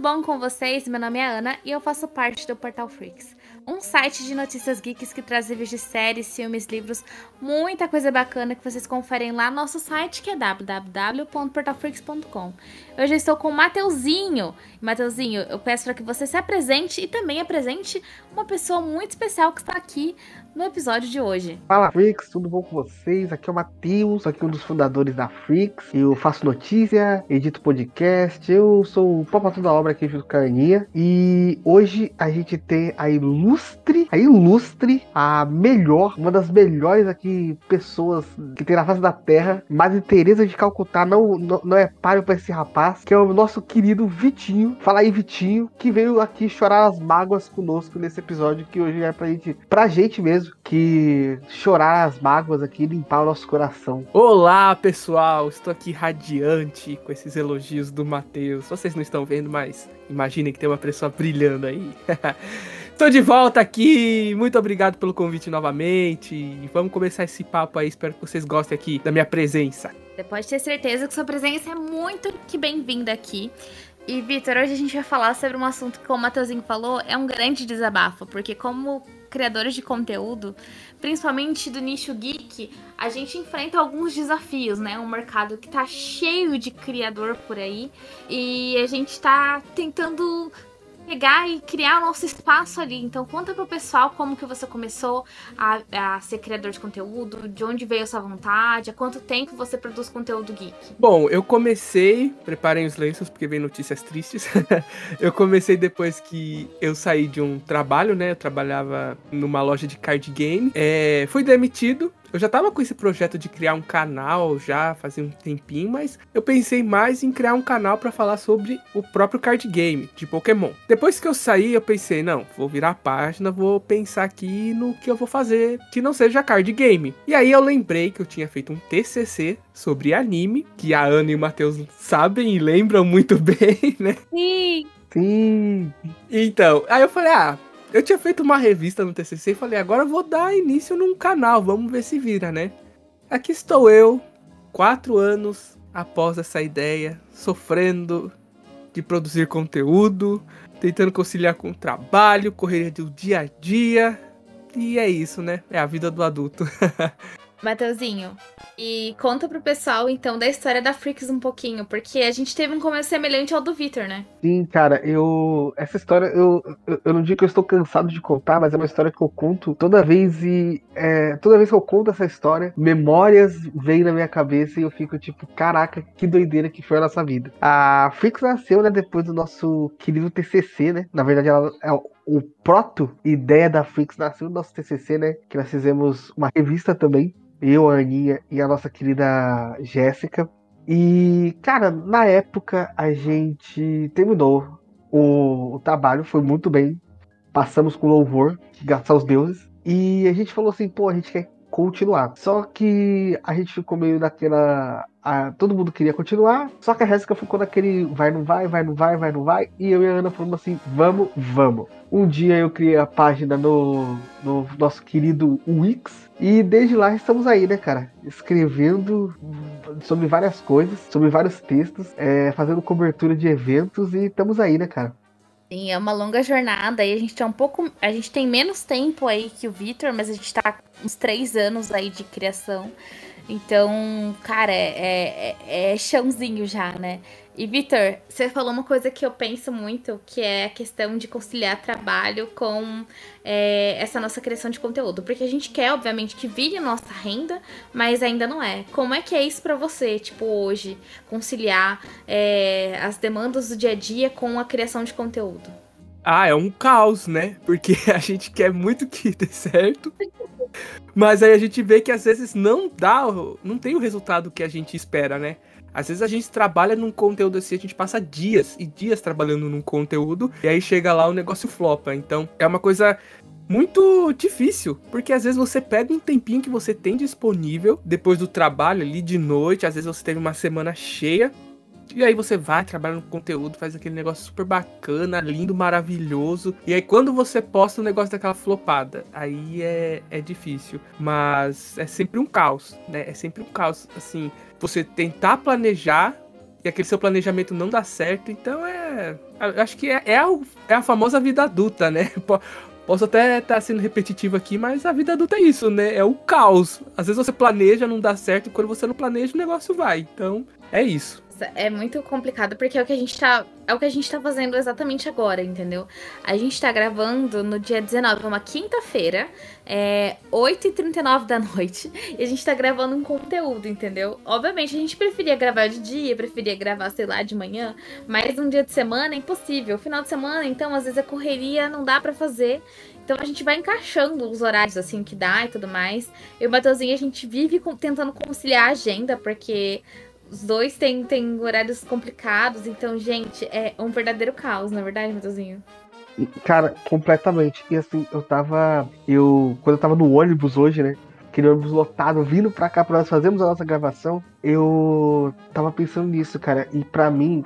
Bom com vocês? Meu nome é Ana e eu faço parte do Portal Freaks, um site de notícias geeks que traz reviews de séries, filmes, livros, muita coisa bacana que vocês conferem lá no nosso site que é www.portalfreaks.com. Hoje eu estou com o Mateuzinho. Mateuzinho, eu peço para que você se apresente e também apresente uma pessoa muito especial que está aqui no episódio de hoje. Fala Freaks, tudo bom com vocês? Aqui é o Matheus, aqui um dos fundadores da Freaks. Eu faço notícia, edito podcast, eu sou o papo da obra aqui junto com a Aninha. E hoje a gente tem a ilustre, a ilustre, a melhor, uma das melhores aqui pessoas que tem na face da terra, Madre Teresa de Calcutá, não, não, não é páreo pra esse rapaz, que é o nosso querido Vitinho. Fala aí, Vitinho, que veio aqui chorar as mágoas conosco nesse episódio, que hoje é pra gente, pra gente mesmo que chorar as mágoas aqui limpar o nosso coração. Olá, pessoal! Estou aqui radiante com esses elogios do Matheus. Vocês não estão vendo, mas imaginem que tem uma pessoa brilhando aí. Estou de volta aqui. Muito obrigado pelo convite novamente. E vamos começar esse papo aí. Espero que vocês gostem aqui da minha presença. Você pode ter certeza que sua presença é muito que bem-vinda aqui. E, Vitor, hoje a gente vai falar sobre um assunto que, como o Matheusinho falou, é um grande desabafo, porque como criadores de conteúdo, principalmente do nicho geek, a gente enfrenta alguns desafios, né? Um mercado que tá cheio de criador por aí e a gente tá tentando pegar e criar o nosso espaço ali. Então conta pro pessoal como que você começou a, a ser criador de conteúdo, de onde veio essa vontade, há quanto tempo você produz conteúdo geek. Bom, eu comecei, preparem os lenços porque vem notícias tristes. eu comecei depois que eu saí de um trabalho, né? Eu trabalhava numa loja de card game. É, fui demitido eu já tava com esse projeto de criar um canal já fazia um tempinho, mas eu pensei mais em criar um canal para falar sobre o próprio card game de Pokémon. Depois que eu saí, eu pensei, não, vou virar a página, vou pensar aqui no que eu vou fazer que não seja card game. E aí eu lembrei que eu tinha feito um TCC sobre anime, que a Ana e o Matheus sabem e lembram muito bem, né? Sim. Sim. Então, aí eu falei, ah, eu tinha feito uma revista no TCC e falei, agora eu vou dar início num canal, vamos ver se vira, né? Aqui estou eu, quatro anos após essa ideia, sofrendo de produzir conteúdo, tentando conciliar com o trabalho, correria do dia a dia. E é isso, né? É a vida do adulto. Mateuzinho, e conta pro pessoal, então, da história da Freaks um pouquinho, porque a gente teve um começo semelhante ao do Victor, né? Sim, cara, eu. Essa história, eu, eu, não digo que eu estou cansado de contar, mas é uma história que eu conto toda vez e. É, toda vez que eu conto essa história, memórias vêm na minha cabeça e eu fico tipo, caraca, que doideira que foi a nossa vida. A Freaks nasceu, né, depois do nosso querido TCC, né? Na verdade, ela é o proto ideia da Freaks nasceu no nosso TCC, né? Que nós fizemos uma revista também eu, a Aninha e a nossa querida Jéssica. E, cara, na época a gente terminou o, o, trabalho, foi muito bem. Passamos com louvor, graças aos deuses. E a gente falou assim, pô, a gente quer continuar. Só que a gente ficou meio naquela. A, todo mundo queria continuar, só que a Jéssica ficou naquele vai, não vai, vai, não vai, vai, não vai. E eu e a Ana falamos assim: vamos, vamos. Um dia eu criei a página no, no nosso querido Wix. E desde lá estamos aí, né, cara? Escrevendo sobre várias coisas, sobre vários textos, é, fazendo cobertura de eventos e estamos aí, né, cara? Sim, é uma longa jornada e a gente tem um pouco. A gente tem menos tempo aí que o Victor, mas a gente tá uns três anos aí de criação. Então, cara, é, é, é chãozinho já, né? E, Vitor, você falou uma coisa que eu penso muito, que é a questão de conciliar trabalho com é, essa nossa criação de conteúdo. Porque a gente quer, obviamente, que vire nossa renda, mas ainda não é. Como é que é isso para você, tipo, hoje, conciliar é, as demandas do dia a dia com a criação de conteúdo? Ah, é um caos, né? Porque a gente quer muito que dê certo. Mas aí a gente vê que às vezes não dá, não tem o resultado que a gente espera, né? Às vezes a gente trabalha num conteúdo assim, a gente passa dias e dias trabalhando num conteúdo, e aí chega lá o negócio flopa. Então, é uma coisa muito difícil, porque às vezes você pega um tempinho que você tem disponível depois do trabalho ali de noite, às vezes você teve uma semana cheia, e aí você vai, trabalha no conteúdo, faz aquele negócio super bacana, lindo, maravilhoso. E aí quando você posta o negócio daquela flopada, aí é, é difícil. Mas é sempre um caos, né? É sempre um caos. Assim, você tentar planejar e aquele seu planejamento não dá certo. Então é. Acho que é, é, a, é a famosa vida adulta, né? Posso até estar tá sendo repetitivo aqui, mas a vida adulta é isso, né? É o caos. Às vezes você planeja, não dá certo, e quando você não planeja, o negócio vai. Então, é isso. É muito complicado porque é o que a gente tá. É o que a gente tá fazendo exatamente agora, entendeu? A gente tá gravando no dia 19, uma quinta-feira, é 8h39 da noite, e a gente tá gravando um conteúdo, entendeu? Obviamente, a gente preferia gravar de dia, preferia gravar, sei lá, de manhã, mas um dia de semana é impossível. Final de semana, então, às vezes a correria não dá para fazer. Então a gente vai encaixando os horários assim que dá e tudo mais. Eu e o Matheusinho, a gente vive tentando conciliar a agenda, porque os dois têm, têm horários complicados, então, gente, é um verdadeiro caos, na é verdade, Matheusinho? Cara, completamente. E assim, eu tava. Eu. Quando eu tava no ônibus hoje, né? Aquele ônibus lotado, vindo pra cá pra nós fazermos a nossa gravação, eu tava pensando nisso, cara. E para mim,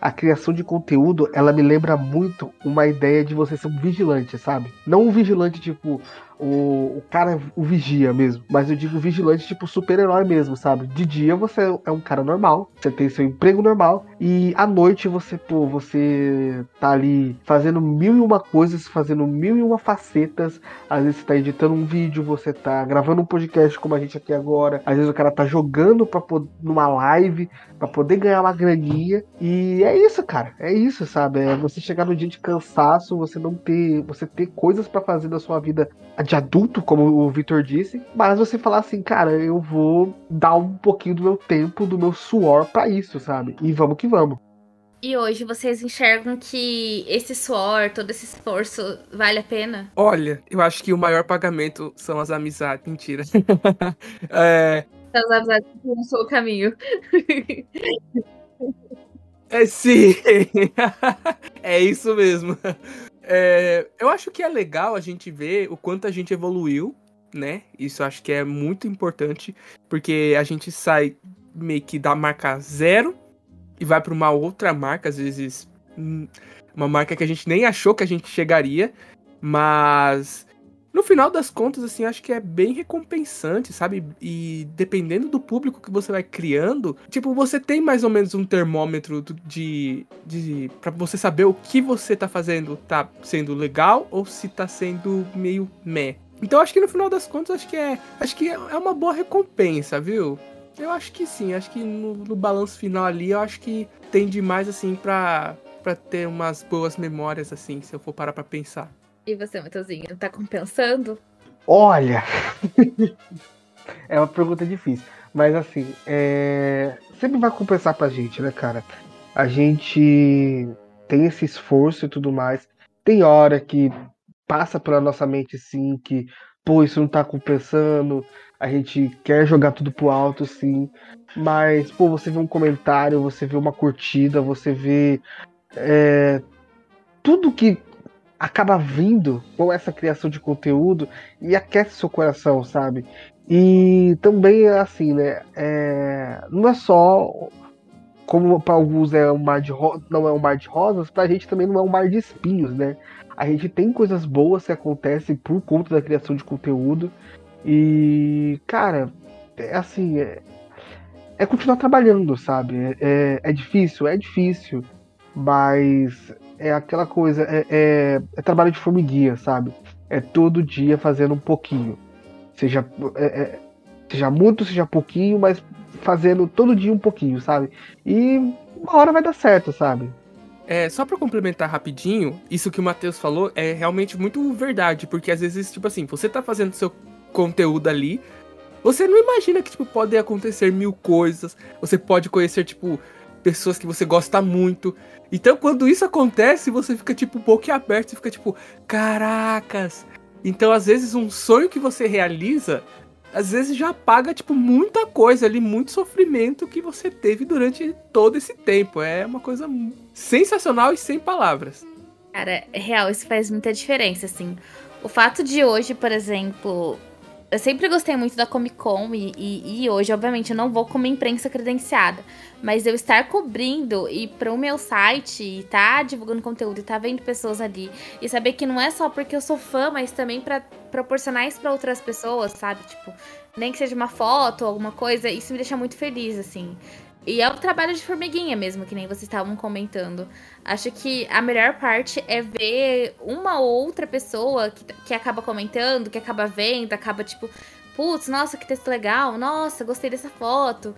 a criação de conteúdo, ela me lembra muito uma ideia de você ser um vigilante, sabe? Não um vigilante tipo, o, o cara, o vigia mesmo. Mas eu digo vigilante, tipo super-herói mesmo, sabe? De dia você é um cara normal, você tem seu emprego normal, e à noite você, pô, você tá ali fazendo mil e uma coisas, fazendo mil e uma facetas. Às vezes você tá editando um vídeo, você tá gravando um podcast como a gente aqui agora. Às vezes o cara tá jogando pra, numa live para poder ganhar uma graninha. E é isso, cara. É isso, sabe? É você chegar no dia de cansaço, você não ter. Você ter coisas para fazer da sua vida de adulto, como o Victor disse, mas você falar assim, cara, eu vou dar um pouquinho do meu tempo, do meu suor para isso, sabe? E vamos que vamos. E hoje vocês enxergam que esse suor, todo esse esforço vale a pena? Olha, eu acho que o maior pagamento são as amizades. Mentira. é... São as amizades que não sou o caminho. é sim. é isso mesmo. É, eu acho que é legal a gente ver o quanto a gente evoluiu, né? Isso acho que é muito importante, porque a gente sai meio que da marca zero e vai para uma outra marca, às vezes hum, uma marca que a gente nem achou que a gente chegaria, mas no final das contas, assim, acho que é bem recompensante, sabe? E dependendo do público que você vai criando, tipo, você tem mais ou menos um termômetro de. de para você saber o que você tá fazendo tá sendo legal ou se tá sendo meio meh. Então acho que no final das contas, acho que é. Acho que é uma boa recompensa, viu? Eu acho que sim, acho que no, no balanço final ali, eu acho que tem demais, assim, pra, pra ter umas boas memórias, assim, se eu for parar pra pensar. E você, Matheusinho, tá compensando? Olha! é uma pergunta difícil. Mas assim, é... sempre vai compensar pra gente, né, cara? A gente tem esse esforço e tudo mais. Tem hora que passa pela nossa mente, sim, que, pô, isso não tá compensando. A gente quer jogar tudo pro alto, sim. Mas, pô, você vê um comentário, você vê uma curtida, você vê. É, tudo que acaba vindo com essa criação de conteúdo e aquece seu coração, sabe? E também é assim, né? É, não é só como para alguns é um mar de não é um mar de rosas, pra gente também não é um mar de espinhos, né? A gente tem coisas boas que acontecem por conta da criação de conteúdo. E, cara, é assim, é, é continuar trabalhando, sabe? É, é, é difícil, é difícil, mas é aquela coisa, é, é, é, trabalho de formiguinha, sabe? É todo dia fazendo um pouquinho. Seja, é, é, seja muito, seja pouquinho, mas fazendo todo dia um pouquinho, sabe? E uma hora vai dar certo, sabe? É, só para complementar rapidinho, isso que o Matheus falou é realmente muito verdade, porque às vezes, tipo assim, você tá fazendo seu conteúdo ali, você não imagina que, tipo, pode acontecer mil coisas, você pode conhecer, tipo, pessoas que você gosta muito, então, quando isso acontece, você fica, tipo, aberto você fica, tipo, caracas. Então, às vezes, um sonho que você realiza, às vezes já paga, tipo, muita coisa ali, muito sofrimento que você teve durante todo esse tempo. É uma coisa sensacional e sem palavras. Cara, é real, isso faz muita diferença, assim. O fato de hoje, por exemplo, eu sempre gostei muito da Comic Con e, e, e, hoje, obviamente, eu não vou como imprensa credenciada. Mas eu estar cobrindo e para o meu site e tá divulgando conteúdo e tá vendo pessoas ali e saber que não é só porque eu sou fã, mas também para proporcionar isso para outras pessoas, sabe? Tipo, nem que seja uma foto alguma coisa, isso me deixa muito feliz, assim. E é o trabalho de formiguinha mesmo, que nem vocês estavam comentando. Acho que a melhor parte é ver uma ou outra pessoa que, que acaba comentando, que acaba vendo, acaba tipo, putz, nossa, que texto legal, nossa, gostei dessa foto.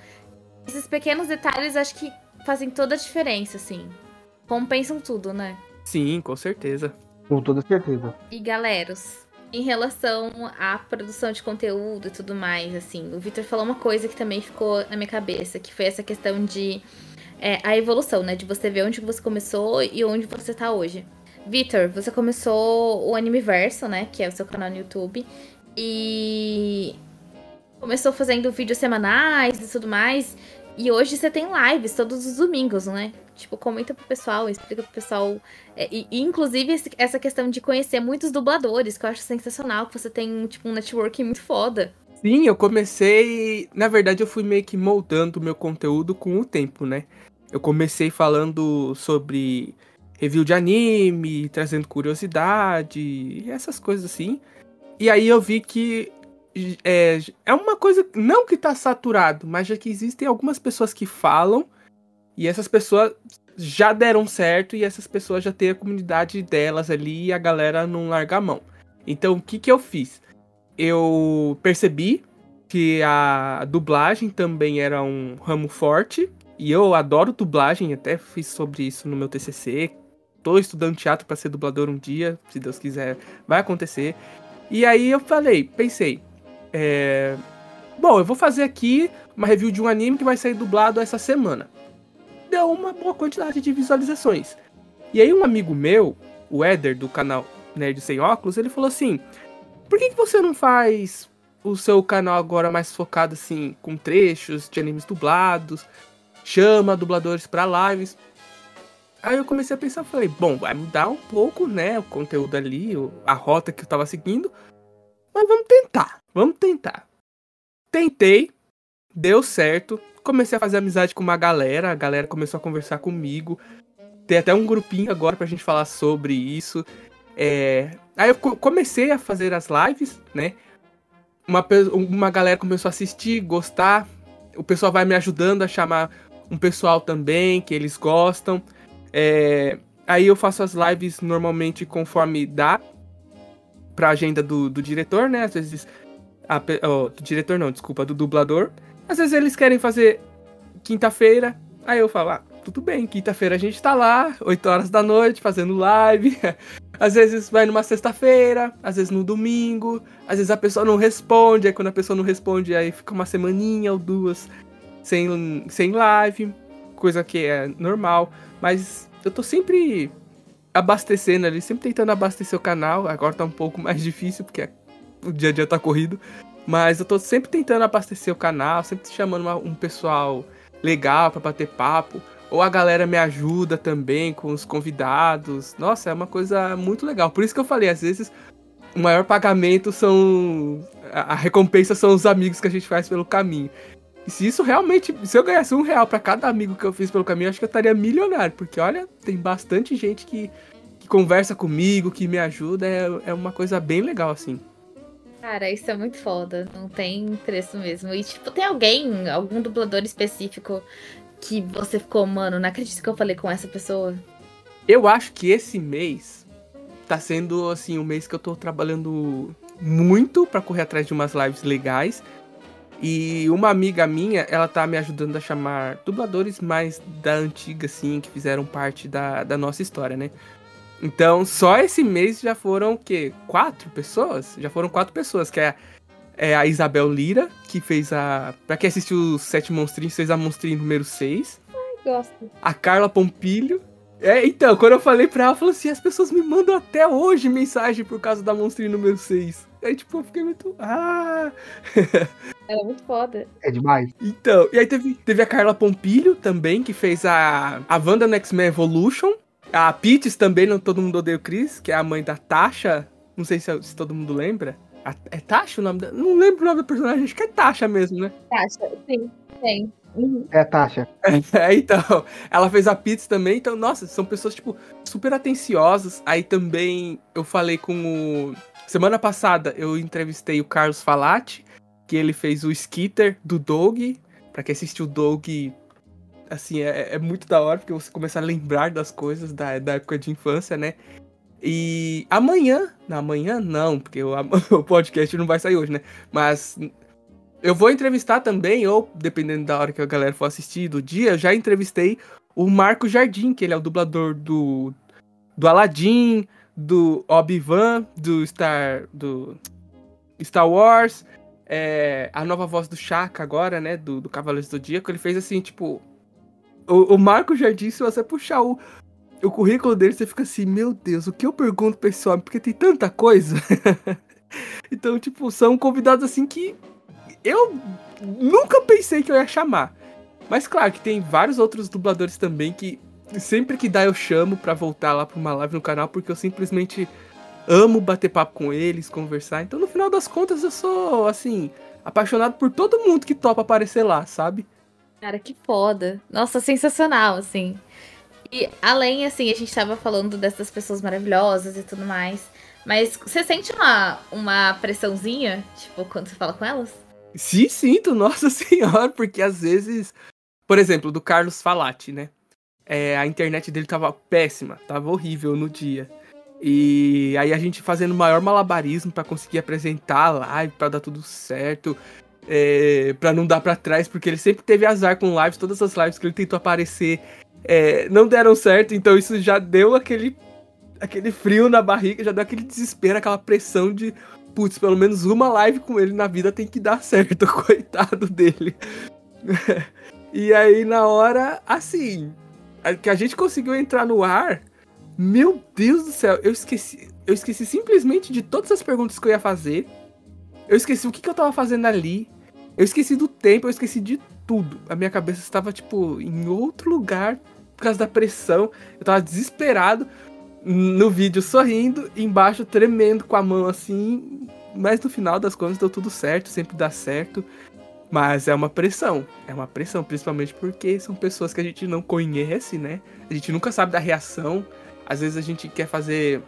Esses pequenos detalhes acho que fazem toda a diferença, assim. Compensam tudo, né? Sim, com certeza. Com toda certeza. E galeros, em relação à produção de conteúdo e tudo mais, assim, o Victor falou uma coisa que também ficou na minha cabeça, que foi essa questão de é, a evolução, né? De você ver onde você começou e onde você tá hoje. Victor, você começou o Animeverso, né? Que é o seu canal no YouTube. E começou fazendo vídeos semanais e tudo mais. E hoje você tem lives todos os domingos, né? Tipo, comenta pro pessoal, explica pro pessoal. É, e, inclusive, essa questão de conhecer muitos dubladores, que eu acho sensacional, que você tem, tipo, um networking muito foda. Sim, eu comecei. Na verdade, eu fui meio que moldando o meu conteúdo com o tempo, né? Eu comecei falando sobre review de anime, trazendo curiosidade, essas coisas assim. E aí eu vi que é, é uma coisa, não que tá saturado, mas já que existem algumas pessoas que falam e essas pessoas já deram certo e essas pessoas já têm a comunidade delas ali e a galera não larga a mão. Então o que que eu fiz? Eu percebi que a dublagem também era um ramo forte e eu adoro dublagem, até fiz sobre isso no meu TCC. Tô estudando teatro para ser dublador um dia, se Deus quiser, vai acontecer. E aí eu falei, pensei, é... Bom, eu vou fazer aqui uma review de um anime que vai sair dublado essa semana. Deu uma boa quantidade de visualizações. E aí um amigo meu, o Éder, do canal Nerd Sem Óculos, ele falou assim: Por que, que você não faz o seu canal agora mais focado assim, com trechos de animes dublados? Chama dubladores para lives. Aí eu comecei a pensar, falei, bom, vai mudar um pouco, né, o conteúdo ali, a rota que eu tava seguindo, mas vamos tentar. Vamos tentar. Tentei, deu certo. Comecei a fazer amizade com uma galera, a galera começou a conversar comigo. Tem até um grupinho agora pra gente falar sobre isso. É... Aí eu comecei a fazer as lives, né? Uma, uma galera começou a assistir, gostar. O pessoal vai me ajudando a chamar um pessoal também, que eles gostam. É... Aí eu faço as lives normalmente conforme dá pra agenda do, do diretor, né? Às vezes. A, oh, do diretor não, desculpa, do dublador. Às vezes eles querem fazer quinta-feira. Aí eu falo, ah, tudo bem, quinta-feira a gente tá lá, 8 horas da noite, fazendo live. Às vezes vai numa sexta-feira, às vezes no domingo, às vezes a pessoa não responde, aí quando a pessoa não responde, aí fica uma semaninha ou duas sem, sem live, coisa que é normal. Mas eu tô sempre abastecendo ali, sempre tentando abastecer o canal. Agora tá um pouco mais difícil, porque o dia a dia tá corrido. Mas eu tô sempre tentando abastecer o canal, sempre chamando uma, um pessoal legal para bater papo. Ou a galera me ajuda também com os convidados. Nossa, é uma coisa muito legal. Por isso que eu falei, às vezes o maior pagamento são. A recompensa são os amigos que a gente faz pelo caminho. E se isso realmente. Se eu ganhasse um real para cada amigo que eu fiz pelo caminho, acho que eu estaria milionário. Porque olha, tem bastante gente que, que conversa comigo, que me ajuda. É, é uma coisa bem legal, assim. Cara, isso é muito foda. Não tem preço mesmo. E, tipo, tem alguém, algum dublador específico que você ficou, mano, não acredito que eu falei com essa pessoa? Eu acho que esse mês tá sendo, assim, um mês que eu tô trabalhando muito para correr atrás de umas lives legais. E uma amiga minha, ela tá me ajudando a chamar dubladores mais da antiga, assim, que fizeram parte da, da nossa história, né? Então, só esse mês já foram o quê? Quatro pessoas? Já foram quatro pessoas, que é, é a Isabel Lira, que fez a. Pra quem assistiu os Sete Monstrinhos, fez a Monstrinho número 6. Ai, gosto. A Carla Pompilho, É, então, quando eu falei pra ela, ela falou assim: as pessoas me mandam até hoje mensagem por causa da Monstrinho número 6. Aí, tipo, eu fiquei muito. Ah! Ela é muito foda. É demais. Então, e aí teve, teve a Carla Pompilho também, que fez a, a Wanda no X-Men Evolution. A Peaches também, não Todo Mundo Odeia o Chris, que é a mãe da Tasha. Não sei se, se todo mundo lembra. A, é Tasha o nome da. Não lembro o nome da personagem, acho que é Tasha mesmo, né? Tasha, sim, tem. Uhum. É a Tasha. É, então, ela fez a pizza também, então, nossa, são pessoas, tipo, super atenciosas. Aí também eu falei com o. Semana passada eu entrevistei o Carlos Falati, que ele fez o Skitter do Doug. Pra quem assistiu o Doug, assim, é, é, muito da hora, porque você começa a lembrar das coisas da, da época de infância, né? E amanhã, não, amanhã não, porque o, o podcast não vai sair hoje, né? Mas eu vou entrevistar também, ou dependendo da hora que a galera for assistir, do dia, eu já entrevistei o Marco Jardim, que ele é o dublador do, do Aladdin, do Obi-Wan, do Star, do Star Wars, é, a nova voz do Chaka agora, né, do, do Cavaleiros do Zodíaco, ele fez assim, tipo... O, o Marco Jardim, se você puxar o, o currículo dele, você fica assim, meu Deus, o que eu pergunto pra esse homem? Porque tem tanta coisa. então, tipo, são convidados assim que eu nunca pensei que eu ia chamar. Mas claro que tem vários outros dubladores também que sempre que dá eu chamo para voltar lá pra uma live no canal, porque eu simplesmente amo bater papo com eles, conversar. Então no final das contas eu sou, assim, apaixonado por todo mundo que topa aparecer lá, sabe? Cara, que foda. Nossa, sensacional, assim. E além, assim, a gente tava falando dessas pessoas maravilhosas e tudo mais. Mas você sente uma, uma pressãozinha, tipo, quando você fala com elas? Sim, sinto, nossa senhora, porque às vezes, por exemplo, do Carlos Falati, né? É, a internet dele tava péssima, tava horrível no dia. E aí a gente fazendo o maior malabarismo para conseguir apresentar a live, pra dar tudo certo, é, para não dar para trás, porque ele sempre teve azar com lives, todas as lives que ele tentou aparecer é, não deram certo, então isso já deu aquele, aquele frio na barriga, já deu aquele desespero, aquela pressão de putz, pelo menos uma live com ele na vida tem que dar certo, coitado dele. e aí, na hora, assim, que a gente conseguiu entrar no ar, meu Deus do céu, eu esqueci, eu esqueci simplesmente de todas as perguntas que eu ia fazer. Eu esqueci o que, que eu tava fazendo ali. Eu esqueci do tempo, eu esqueci de tudo. A minha cabeça estava, tipo, em outro lugar por causa da pressão. Eu tava desesperado no vídeo sorrindo, embaixo tremendo com a mão assim. Mas no final das contas deu tudo certo, sempre dá certo. Mas é uma pressão, é uma pressão, principalmente porque são pessoas que a gente não conhece, né? A gente nunca sabe da reação. Às vezes a gente quer fazer,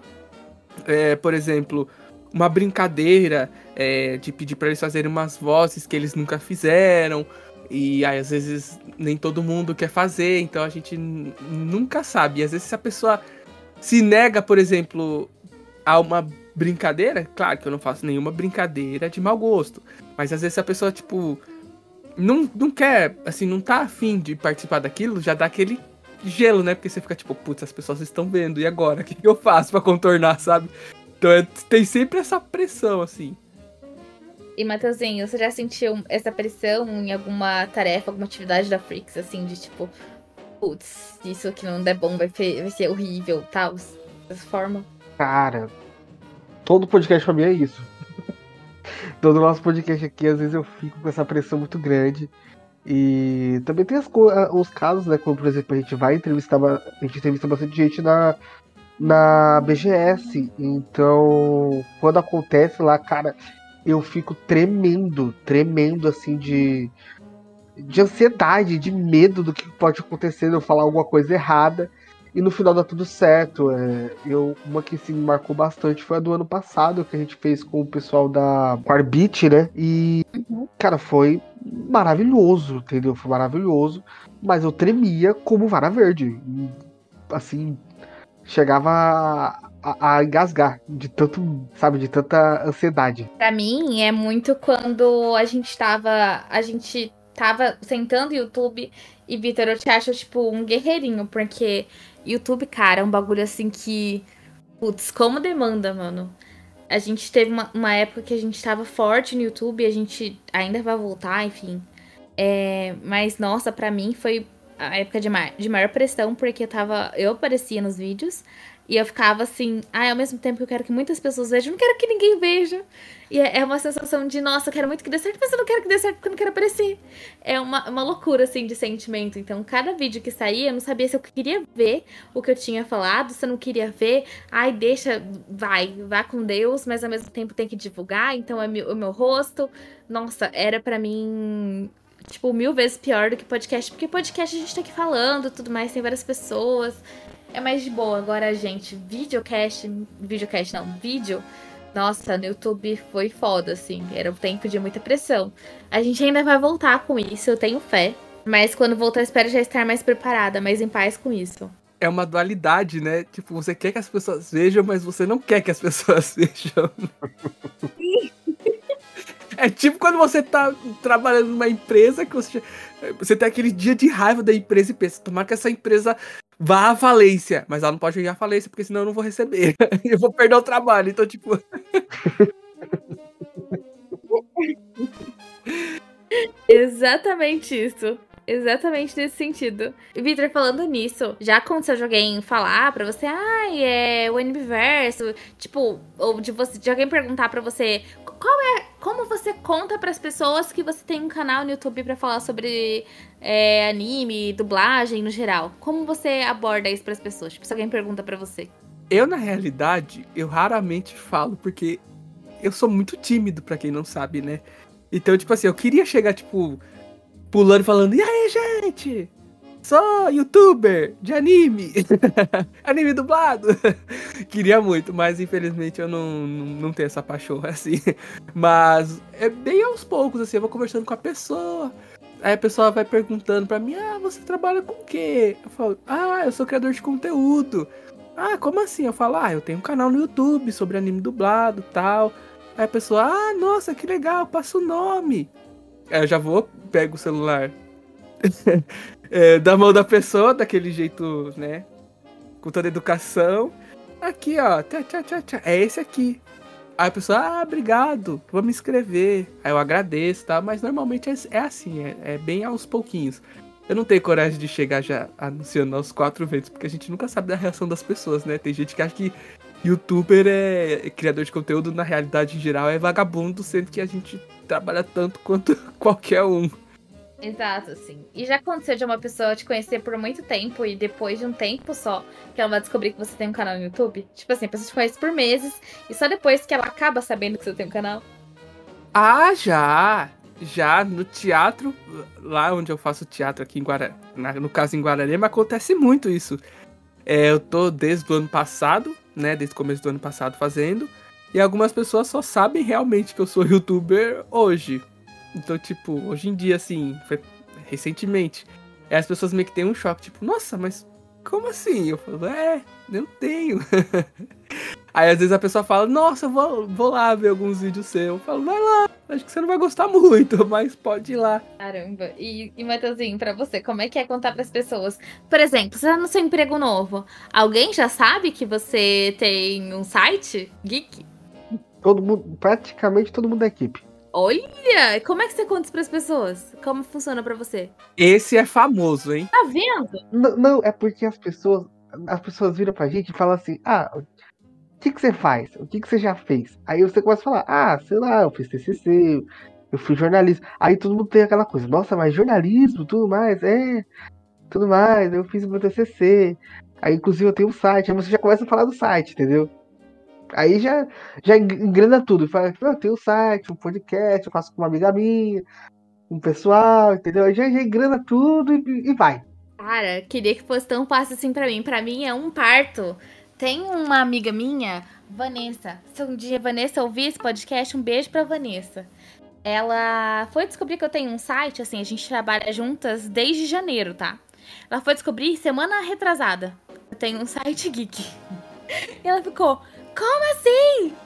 é, por exemplo, uma brincadeira é, de pedir para eles fazerem umas vozes que eles nunca fizeram. E aí, às vezes, nem todo mundo quer fazer, então a gente nunca sabe. E às vezes, se a pessoa se nega, por exemplo, a uma brincadeira, claro que eu não faço nenhuma brincadeira de mau gosto. Mas às vezes a pessoa, tipo, não, não quer, assim, não tá afim de participar daquilo, já dá aquele gelo, né? Porque você fica tipo, putz, as pessoas estão vendo, e agora? O que eu faço para contornar, sabe? Então é, tem sempre essa pressão, assim. E, Matheusinho, você já sentiu essa pressão em alguma tarefa, alguma atividade da Freaks, assim, de tipo, putz, isso que não der bom vai, vai ser horrível, tal, dessa forma? Cara, todo podcast pra mim é isso. todo nosso podcast aqui, às vezes eu fico com essa pressão muito grande. E também tem as, os casos, né? Como por exemplo, a gente vai entrevistar, a gente entrevista bastante gente na, na BGS. Então, quando acontece lá, cara, eu fico tremendo, tremendo assim de de ansiedade, de medo do que pode acontecer de eu falar alguma coisa errada. E no final dá tudo certo. É, eu, uma que se me marcou bastante foi a do ano passado, que a gente fez com o pessoal da Quarbit, né? E, uhum. cara, foi maravilhoso, entendeu? Foi maravilhoso. Mas eu tremia como vara verde. Assim, chegava a, a, engasgar de tanto, sabe, de tanta ansiedade. Pra mim, é muito quando a gente tava. A gente tava sentando YouTube e, Vitor, eu te acho, tipo, um guerreirinho, porque YouTube, cara, é um bagulho assim que. Putz, como demanda, mano. A gente teve uma, uma época que a gente tava forte no YouTube, a gente ainda vai voltar, enfim. É, mas, nossa, para mim foi a época de, ma de maior pressão, porque tava. Eu aparecia nos vídeos. E eu ficava assim, ah, ao mesmo tempo que eu quero que muitas pessoas vejam, eu não quero que ninguém veja. E é, é uma sensação de, nossa, eu quero muito que dê certo, mas eu não quero que dê certo porque eu não quero aparecer. É uma, uma loucura, assim, de sentimento. Então, cada vídeo que saía, eu não sabia se eu queria ver o que eu tinha falado, se eu não queria ver. Ai, deixa, vai, vá com Deus, mas ao mesmo tempo tem que divulgar, então é o meu rosto. Nossa, era para mim tipo, mil vezes pior do que podcast, porque podcast a gente tá aqui falando, tudo mais, tem várias pessoas é mais de boa. Agora, gente, videocast, videocast não, vídeo, nossa, no YouTube foi foda, assim. Era um tempo de muita pressão. A gente ainda vai voltar com isso, eu tenho fé. Mas quando voltar, espero já estar mais preparada, mais em paz com isso. É uma dualidade, né? Tipo, você quer que as pessoas vejam, mas você não quer que as pessoas vejam. É tipo quando você tá trabalhando numa empresa que você, você tem aquele dia de raiva da empresa e pensa, tomara que essa empresa vá à falência. Mas ela não pode ir à falência, porque senão eu não vou receber. eu vou perder o trabalho. Então, tipo. Exatamente isso. Exatamente nesse sentido. Vitor, falando nisso, já aconteceu de alguém falar pra você, ah, é o universo, tipo, ou de você, de alguém perguntar pra você, qual é, como você conta para as pessoas que você tem um canal no YouTube para falar sobre é, anime, dublagem no geral? Como você aborda isso para as pessoas? Tipo, se alguém pergunta para você. Eu na realidade, eu raramente falo porque eu sou muito tímido para quem não sabe, né? Então, tipo assim, eu queria chegar tipo pulando falando: E aí, gente? Sou youtuber de anime. anime dublado. Queria muito, mas infelizmente eu não, não, não, tenho essa paixão assim. Mas é bem aos poucos, assim, eu vou conversando com a pessoa. Aí a pessoa vai perguntando pra mim: Ah, você trabalha com o quê? Eu falo: Ah, eu sou criador de conteúdo. Ah, como assim? Eu falo: Ah, eu tenho um canal no YouTube sobre anime dublado tal. Aí a pessoa: Ah, nossa, que legal, passa o nome. Aí eu já vou, pego o celular é, da mão da pessoa, daquele jeito, né? Com toda educação. Aqui, ó. Tchá, tchá, tchá, tchá. É esse aqui. Aí a pessoa, ah, obrigado, vou me inscrever. Aí eu agradeço, tá? Mas normalmente é, é assim, é, é, bem aos pouquinhos. Eu não tenho coragem de chegar já anunciando aos quatro ventos, porque a gente nunca sabe da reação das pessoas, né? Tem gente que acha que youtuber é criador de conteúdo, na realidade, em geral, é vagabundo, sendo que a gente trabalha tanto quanto qualquer um. Exato, assim. E já aconteceu de uma pessoa te conhecer por muito tempo e depois de um tempo só que ela vai descobrir que você tem um canal no YouTube? Tipo assim, a pessoa te conhece por meses e só depois que ela acaba sabendo que você tem um canal? Ah, já! Já no teatro, lá onde eu faço teatro aqui em Guararema, no caso em Guararema, acontece muito isso. É, eu tô desde o ano passado, né, desde o começo do ano passado fazendo, e algumas pessoas só sabem realmente que eu sou youtuber hoje, então, tipo, hoje em dia, assim, recentemente, as pessoas meio que têm um choque, tipo, nossa, mas como assim? Eu falo, é, eu tenho. Aí às vezes a pessoa fala, nossa, eu vou, vou lá ver alguns vídeos seus. Eu falo, vai lá, acho que você não vai gostar muito, mas pode ir lá. Caramba, e, e Matheusinho, pra você, como é que é contar pras pessoas? Por exemplo, você tá no seu emprego novo, alguém já sabe que você tem um site geek? Todo mundo, praticamente todo mundo da equipe. Olha! Como é que você conta isso pras pessoas? Como funciona para você? Esse é famoso, hein? Tá vendo? Não, não, é porque as pessoas. As pessoas viram pra gente e falam assim: ah, o que, que você faz? O que, que você já fez? Aí você começa a falar: ah, sei lá, eu fiz TCC, eu fui jornalista. Aí todo mundo tem aquela coisa: nossa, mas jornalismo, tudo mais, é, tudo mais, eu fiz meu TCC. Aí, inclusive, eu tenho um site. Aí você já começa a falar do site, entendeu? Aí já, já engrena tudo. Fala, eu tenho um site, um podcast, eu faço com uma amiga minha, um pessoal, entendeu? Aí já, já engrena tudo e, e vai. Cara, queria que fosse tão fácil assim para mim. Para mim é um parto. Tem uma amiga minha, Vanessa. Se um dia Vanessa ouvir esse podcast, um beijo pra Vanessa. Ela foi descobrir que eu tenho um site, assim, a gente trabalha juntas desde janeiro, tá? Ela foi descobrir semana retrasada. Eu tenho um site geek. E ela ficou, como assim?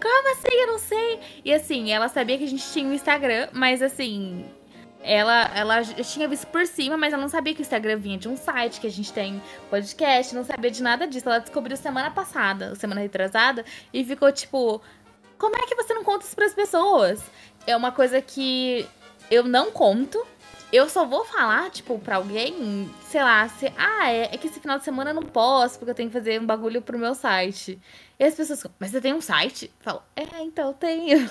Como assim? Eu não sei. E assim, ela sabia que a gente tinha um Instagram, mas assim. Ela, ela tinha visto por cima, mas ela não sabia que o Instagram vinha de um site, que a gente tem podcast, não sabia de nada disso. Ela descobriu semana passada, semana retrasada, e ficou tipo: Como é que você não conta isso pras pessoas? É uma coisa que eu não conto. Eu só vou falar, tipo, pra alguém, sei lá, se, ah, é, é, que esse final de semana eu não posso, porque eu tenho que fazer um bagulho pro meu site. E as pessoas, mas você tem um site? Falo, é, então eu tenho.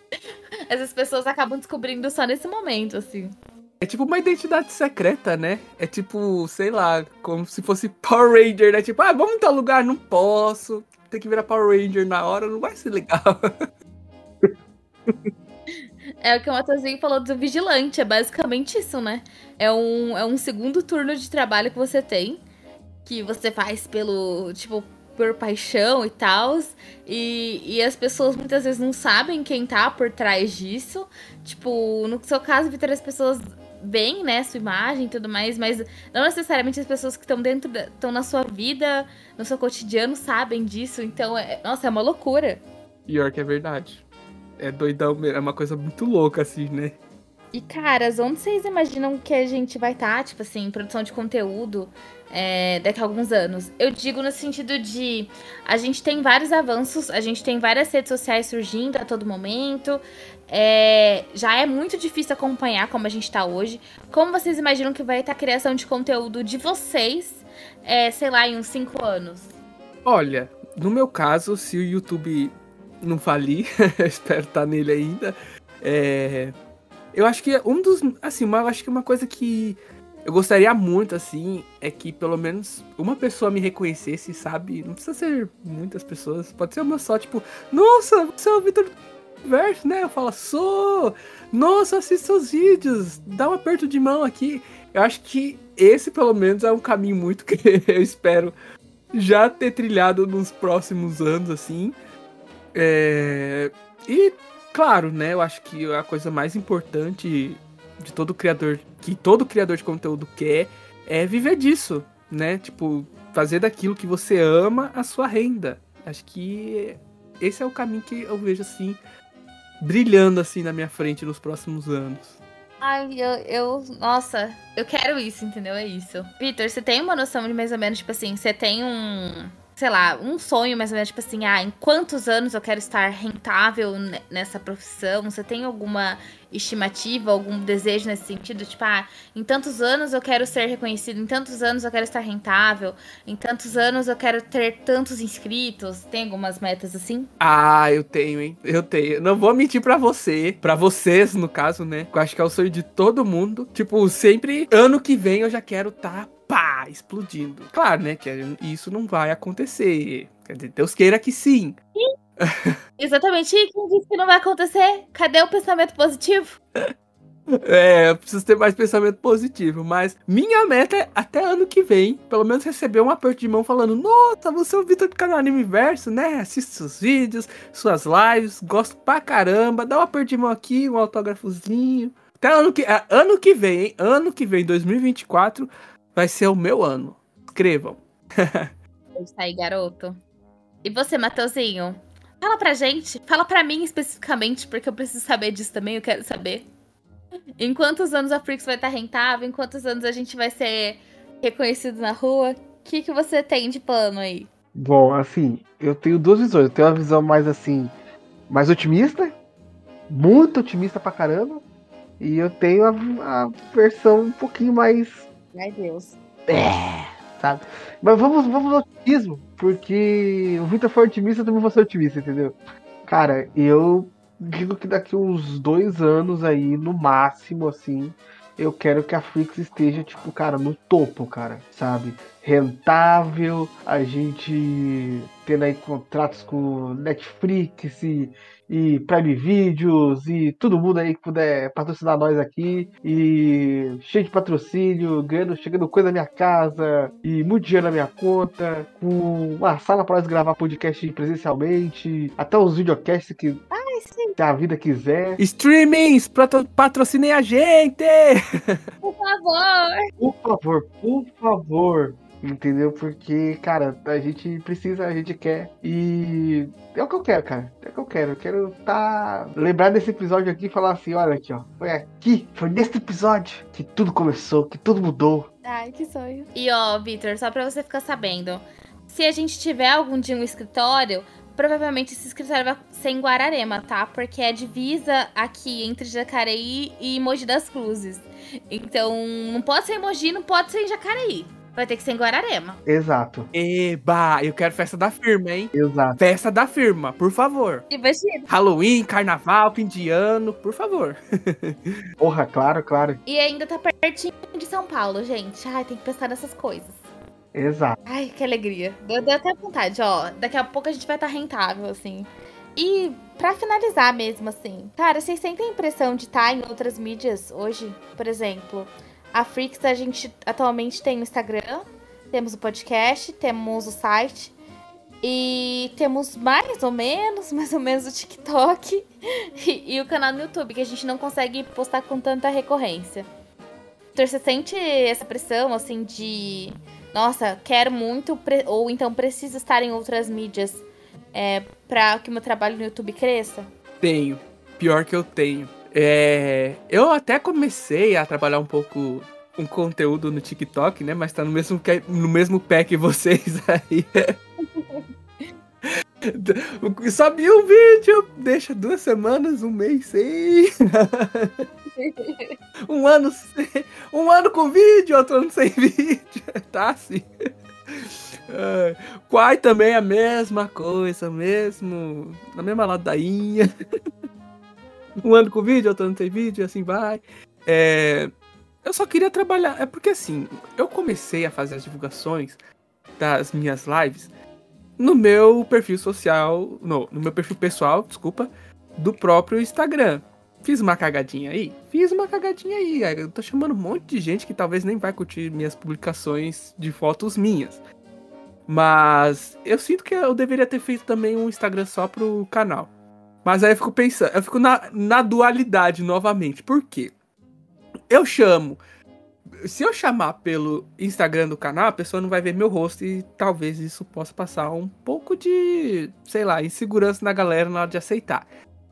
Essas pessoas acabam descobrindo só nesse momento, assim. É tipo uma identidade secreta, né? É tipo, sei lá, como se fosse Power Ranger, né? Tipo, ah, vamos em tal lugar, não posso. Tem que virar Power Ranger na hora, não vai ser legal. É o que o Matosinho falou do vigilante, é basicamente isso, né? É um, é um segundo turno de trabalho que você tem, que você faz pelo, tipo, por paixão e tal. E, e as pessoas muitas vezes não sabem quem tá por trás disso. Tipo, no seu caso, Vitor, as pessoas veem, né, sua imagem e tudo mais, mas não necessariamente as pessoas que estão dentro, estão na sua vida, no seu cotidiano, sabem disso. Então, é, nossa, é uma loucura. Pior que é verdade. É doidão, é uma coisa muito louca, assim, né? E, caras, onde vocês imaginam que a gente vai estar, tá, tipo assim, produção de conteúdo é, daqui a alguns anos? Eu digo no sentido de a gente tem vários avanços, a gente tem várias redes sociais surgindo a todo momento. É, já é muito difícil acompanhar como a gente tá hoje. Como vocês imaginam que vai estar a criação de conteúdo de vocês, é, sei lá, em uns 5 anos? Olha, no meu caso, se o YouTube não falir, espero estar tá nele ainda, é, eu acho que um dos. Assim, uma, eu acho que uma coisa que eu gostaria muito, assim, é que pelo menos uma pessoa me reconhecesse, sabe? Não precisa ser muitas pessoas, pode ser uma só, tipo, nossa, você é o Vitor verso, né? Eu falo, sou! Nossa, assista seus vídeos, dá um aperto de mão aqui. Eu acho que esse, pelo menos, é um caminho muito que eu espero já ter trilhado nos próximos anos, assim. É... E, claro, né? Eu acho que a coisa mais importante de todo criador, que todo criador de conteúdo quer, é viver disso, né? Tipo, fazer daquilo que você ama a sua renda. Acho que esse é o caminho que eu vejo assim brilhando assim na minha frente nos próximos anos. Ai, eu, eu. Nossa, eu quero isso, entendeu? É isso. Peter, você tem uma noção de mais ou menos, tipo assim, você tem um sei lá, um sonho mais ou menos, tipo assim, ah, em quantos anos eu quero estar rentável nessa profissão? Você tem alguma estimativa, algum desejo nesse sentido? Tipo, ah, em tantos anos eu quero ser reconhecido, em tantos anos eu quero estar rentável, em tantos anos eu quero ter tantos inscritos. Tem algumas metas assim? Ah, eu tenho, hein? Eu tenho. Não vou mentir para você, para vocês, no caso, né? Eu acho que é o sonho de todo mundo. Tipo, sempre ano que vem eu já quero estar tá pá, explodindo. Claro, né, que isso não vai acontecer. Quer dizer, Deus queira que sim. Exatamente. E quem disse que não vai acontecer? Cadê o pensamento positivo? É, eu preciso ter mais pensamento positivo, mas minha meta é até ano que vem, pelo menos receber um aperto de mão falando: Nossa, você é o Vitor do canal Anime Verso, né? Assiste seus vídeos, suas lives, gosto pra caramba, dá um aperto de mão aqui, um autógrafozinho. Até ano que, é, ano que vem, hein? Ano que vem, 2024, vai ser o meu ano. Escrevam. É isso aí, garoto. E você, Mateuzinho? Fala pra gente, fala pra mim especificamente, porque eu preciso saber disso também, eu quero saber. Em quantos anos a Freaks vai estar rentável? Em quantos anos a gente vai ser reconhecido na rua? O que, que você tem de plano aí? Bom, assim, eu tenho duas visões. Eu tenho uma visão mais assim, mais otimista, muito otimista pra caramba. E eu tenho a, a versão um pouquinho mais Ai, Deus. É, sabe? Mas vamos, vamos ao otimismo, porque o Vitor foi otimista, eu também vou ser otimista, entendeu? Cara, eu digo que daqui uns dois anos aí, no máximo, assim, eu quero que a Flix esteja, tipo, cara, no topo, cara, sabe? Rentável, a gente tendo aí contratos com Netflix e e Prime Videos e todo mundo aí que puder patrocinar nós aqui. E cheio de patrocínio, ganhando, chegando coisa na minha casa e muito dinheiro na minha conta, com uma sala para nós gravar podcast presencialmente, até os videocasts que. Sim. a vida quiser. Streamings, patrocinem a gente! Por favor! Por favor, por favor. Entendeu? Porque, cara, a gente precisa, a gente quer. E é o que eu quero, cara. É o que eu quero. Eu quero tá. Lembrar desse episódio aqui e falar assim: olha aqui, ó. Foi aqui, foi nesse episódio que tudo começou, que tudo mudou. Ai, que sonho. E ó, Victor, só pra você ficar sabendo. Se a gente tiver algum dia um escritório, provavelmente esse escritório vai ser em Guararema, tá? Porque é divisa aqui entre Jacareí e Mogi das Cruzes. Então, não pode ser em Mogi, não pode ser em Jacareí. Vai ter que ser em Guararema. Exato. Eba, eu quero festa da firma, hein? Exato. Festa da firma, por favor. Divertido. Halloween, carnaval, fim de ano, por favor. Porra, claro, claro. E ainda tá pertinho de São Paulo, gente. Ai, tem que pensar nessas coisas. Exato. Ai, que alegria. Deu, deu até vontade, ó. Daqui a pouco a gente vai estar tá rentável, assim. E para finalizar mesmo, assim, cara, vocês sentem a impressão de estar tá em outras mídias hoje? Por exemplo, a Freaks, a gente atualmente tem o Instagram, temos o podcast, temos o site e temos mais ou menos, mais ou menos o TikTok e, e o canal no YouTube, que a gente não consegue postar com tanta recorrência. Então você sente essa pressão, assim, de nossa, quero muito, ou então preciso estar em outras mídias é, para que o meu trabalho no YouTube cresça? Tenho. Pior que eu tenho. É, eu até comecei a trabalhar um pouco um conteúdo no TikTok, né? Mas tá no mesmo, no mesmo pé que vocês aí. Sobe um vídeo, deixa duas semanas, um mês sem. um ano sem, um ano com vídeo, outro ano sem vídeo. Tá assim. Quai também é a mesma coisa, mesmo. Na mesma ladainha um ano com vídeo, outro ano sem vídeo, e assim vai. É, eu só queria trabalhar. É porque assim, eu comecei a fazer as divulgações das minhas lives no meu perfil social. No meu perfil pessoal, desculpa, do próprio Instagram. Fiz uma cagadinha aí? Fiz uma cagadinha aí. Eu tô chamando um monte de gente que talvez nem vai curtir minhas publicações de fotos minhas. Mas eu sinto que eu deveria ter feito também um Instagram só pro canal. Mas aí eu fico pensando, eu fico na, na dualidade novamente. Por quê? Eu chamo. Se eu chamar pelo Instagram do canal, a pessoa não vai ver meu rosto e talvez isso possa passar um pouco de, sei lá, insegurança na galera na hora de aceitar.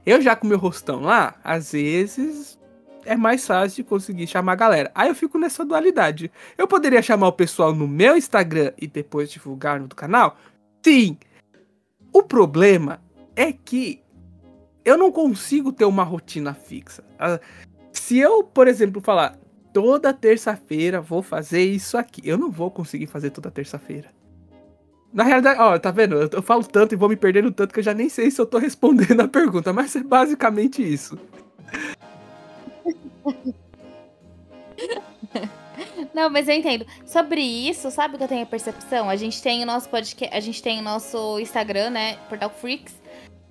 Eu já com meu rostão lá, às vezes é mais fácil de conseguir chamar a galera. Aí eu fico nessa dualidade. Eu poderia chamar o pessoal no meu Instagram e depois divulgar no do canal? Sim. O problema é que eu não consigo ter uma rotina fixa. Ah, se eu, por exemplo, falar toda terça-feira vou fazer isso aqui, eu não vou conseguir fazer toda terça-feira. Na realidade, ó, tá vendo? Eu, eu, falo tanto e vou me perdendo tanto que eu já nem sei se eu tô respondendo a pergunta, mas é basicamente isso. Não, mas eu entendo. Sobre isso, sabe o que eu tenho a percepção? A gente tem o nosso podcast, a gente tem o nosso Instagram, né? Portal Freaks.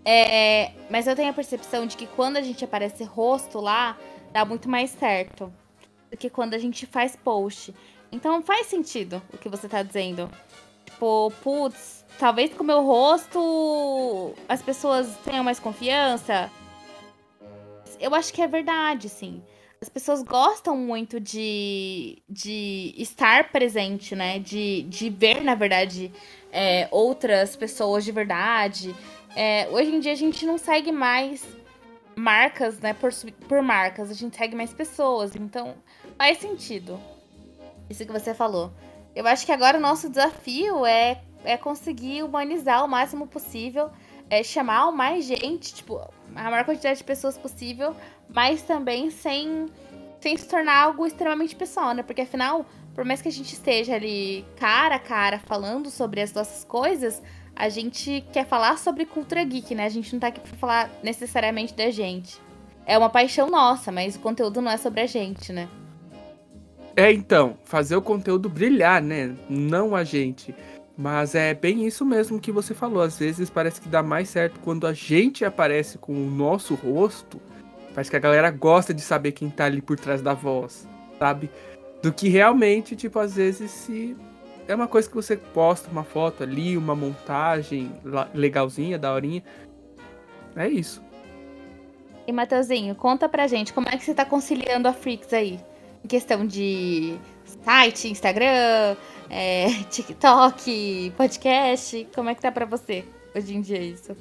É, mas eu tenho a percepção de que quando a gente aparece rosto lá, dá muito mais certo do que quando a gente faz post. Então faz sentido o que você tá dizendo. Tipo, putz, talvez com o meu rosto as pessoas tenham mais confiança. Eu acho que é verdade, sim. As pessoas gostam muito de, de estar presente, né? De, de ver, na verdade, é, outras pessoas de verdade. É, hoje em dia a gente não segue mais marcas, né? Por, por marcas, a gente segue mais pessoas. Então faz sentido. Isso que você falou. Eu acho que agora o nosso desafio é, é conseguir humanizar o máximo possível, é chamar mais gente, tipo, a maior quantidade de pessoas possível, mas também sem, sem se tornar algo extremamente pessoal, né? Porque afinal, por mais que a gente esteja ali cara a cara falando sobre as nossas coisas, a gente quer falar sobre cultura geek, né? A gente não tá aqui pra falar necessariamente da gente. É uma paixão nossa, mas o conteúdo não é sobre a gente, né? É, então, fazer o conteúdo brilhar, né? Não a gente. Mas é bem isso mesmo que você falou. Às vezes parece que dá mais certo quando a gente aparece com o nosso rosto. Parece que a galera gosta de saber quem tá ali por trás da voz, sabe? Do que realmente, tipo, às vezes se é uma coisa que você posta uma foto ali, uma montagem legalzinha, daorinha. É isso. E Mateuzinho, conta pra gente como é que você tá conciliando a Freaks aí? Em questão de site, Instagram, é, TikTok, podcast. Como é que tá pra você hoje em dia isso?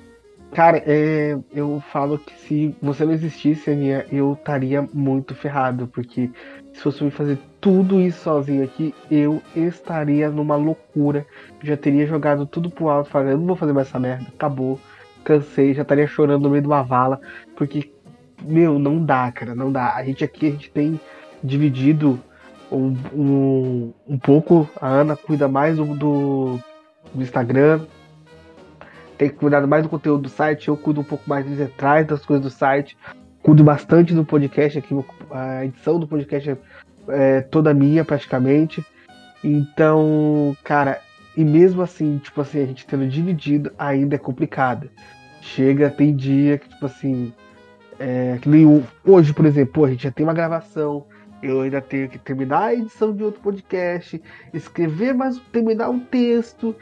Cara, é, eu falo que se você não existisse, Aninha, eu estaria muito ferrado, porque se fosse me fazer tudo isso sozinho aqui, eu estaria numa loucura. Já teria jogado tudo pro alto, falando, eu não vou fazer mais essa merda, acabou. Cansei, já estaria chorando no meio de uma vala, porque, meu, não dá, cara, não dá. A gente aqui, a gente tem dividido um, um, um pouco, a Ana cuida mais do, do, Instagram, tem cuidado mais do conteúdo do site, eu cuido um pouco mais de detrás das coisas do site, cuido bastante do podcast aqui, a edição do podcast é, é toda minha praticamente. Então, cara, e mesmo assim, tipo assim, a gente tendo dividido ainda é complicado. Chega, tem dia que, tipo assim, é, que nem hoje, por exemplo, a gente já tem uma gravação, eu ainda tenho que terminar a edição de outro podcast, escrever mais, terminar um texto.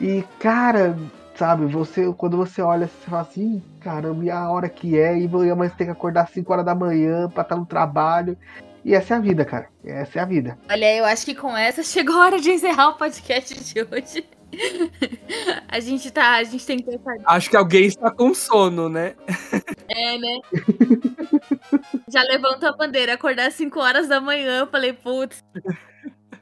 E, cara, sabe, você quando você olha, você fala assim, caramba, e a hora que é, e amanhã tem que acordar às 5 horas da manhã pra estar no trabalho. E essa é a vida, cara. Essa é a vida. Olha, eu acho que com essa chegou a hora de encerrar o podcast de hoje. a gente tá, a gente tem que pensar. Acho que alguém está com sono, né? É, né? Já levantou a bandeira, acordar às 5 horas da manhã, eu falei, putz.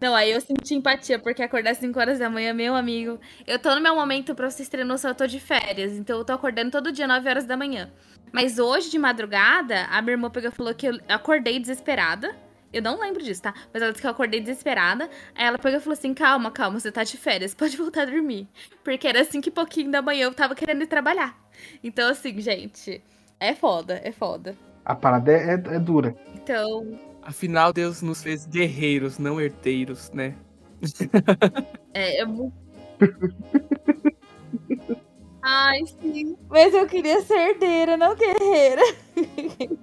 Não, aí eu senti empatia, porque acordar às 5 horas da manhã, meu amigo. Eu tô no meu momento, pra vocês terem noção, eu tô de férias. Então eu tô acordando todo dia 9 horas da manhã. Mas hoje, de madrugada, a minha irmã pegou e falou que eu acordei desesperada. Eu não lembro disso, tá? Mas ela disse que eu acordei desesperada. Aí ela pegou e falou assim: calma, calma, você tá de férias, pode voltar a dormir. Porque era assim que pouquinho da manhã eu tava querendo ir trabalhar. Então, assim, gente, é foda, é foda. A parada é, é, é dura. Então, Afinal, Deus nos fez guerreiros, não herdeiros, né? é, é muito. Ai, sim. Mas eu queria ser herdeira, não guerreira.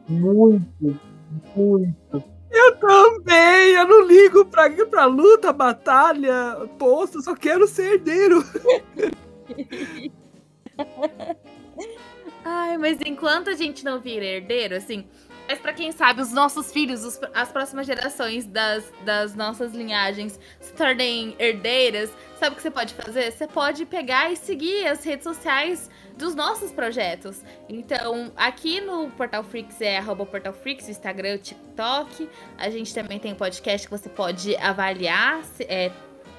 Muito, muito. Eu também, eu não ligo pra, pra luta, batalha, posto, só quero ser herdeiro. Ai, mas enquanto a gente não vira herdeiro, assim, mas para quem sabe, os nossos filhos, os, as próximas gerações das, das nossas linhagens se tornem herdeiras, sabe o que você pode fazer? Você pode pegar e seguir as redes sociais dos nossos projetos. Então, aqui no Portal Freaks é arroba Portal Freaks, Instagram, TikTok. A gente também tem um podcast que você pode avaliar, é,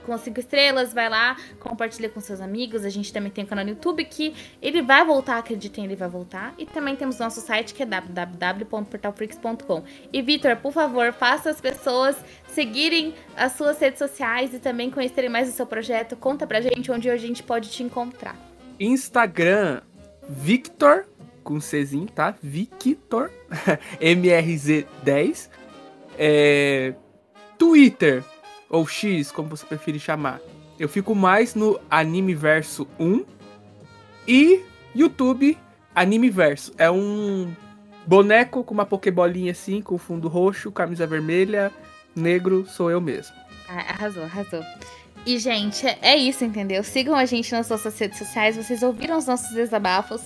com cinco estrelas, vai lá, compartilha com seus amigos. A gente também tem um canal no YouTube que ele vai voltar, acreditem, ele vai voltar. E também temos nosso site que é www.portalfreaks.com. E Vitor, por favor, faça as pessoas seguirem as suas redes sociais e também conhecerem mais o seu projeto. Conta pra gente onde a gente pode te encontrar. Instagram, Victor, com Czinho, tá? Victor, MRZ10. É... Twitter, ou X, como você preferir chamar. Eu fico mais no Anime Verso 1 e YouTube Anime Verso. É um boneco com uma pokebolinha assim, com fundo roxo, camisa vermelha, negro, sou eu mesmo. Ah, arrasou, arrasou. E, gente, é isso, entendeu? Sigam a gente nas nossas redes sociais. Vocês ouviram os nossos desabafos.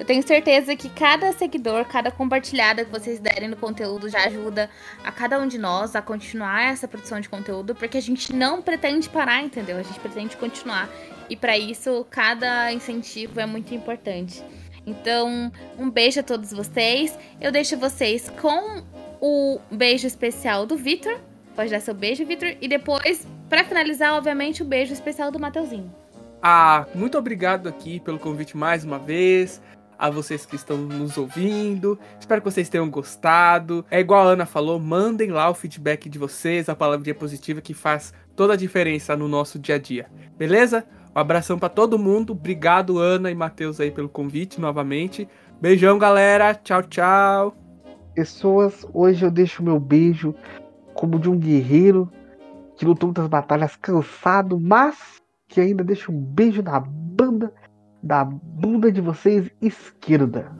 Eu tenho certeza que cada seguidor, cada compartilhada que vocês derem no conteúdo já ajuda a cada um de nós a continuar essa produção de conteúdo, porque a gente não pretende parar, entendeu? A gente pretende continuar. E para isso, cada incentivo é muito importante. Então, um beijo a todos vocês. Eu deixo vocês com o beijo especial do Vitor. Pode dar seu beijo, Vitor. E depois, para finalizar, obviamente, o beijo especial do Mateuzinho. Ah, muito obrigado aqui pelo convite mais uma vez a vocês que estão nos ouvindo. Espero que vocês tenham gostado. É igual a Ana falou, mandem lá o feedback de vocês, a palavrinha positiva que faz toda a diferença no nosso dia a dia. Beleza? Um abração para todo mundo. Obrigado, Ana e Matheus aí pelo convite novamente. Beijão, galera. Tchau, tchau. Pessoas, hoje eu deixo meu beijo como de um guerreiro que lutou muitas batalhas cansado, mas que ainda deixa um beijo na banda da bunda de vocês esquerda.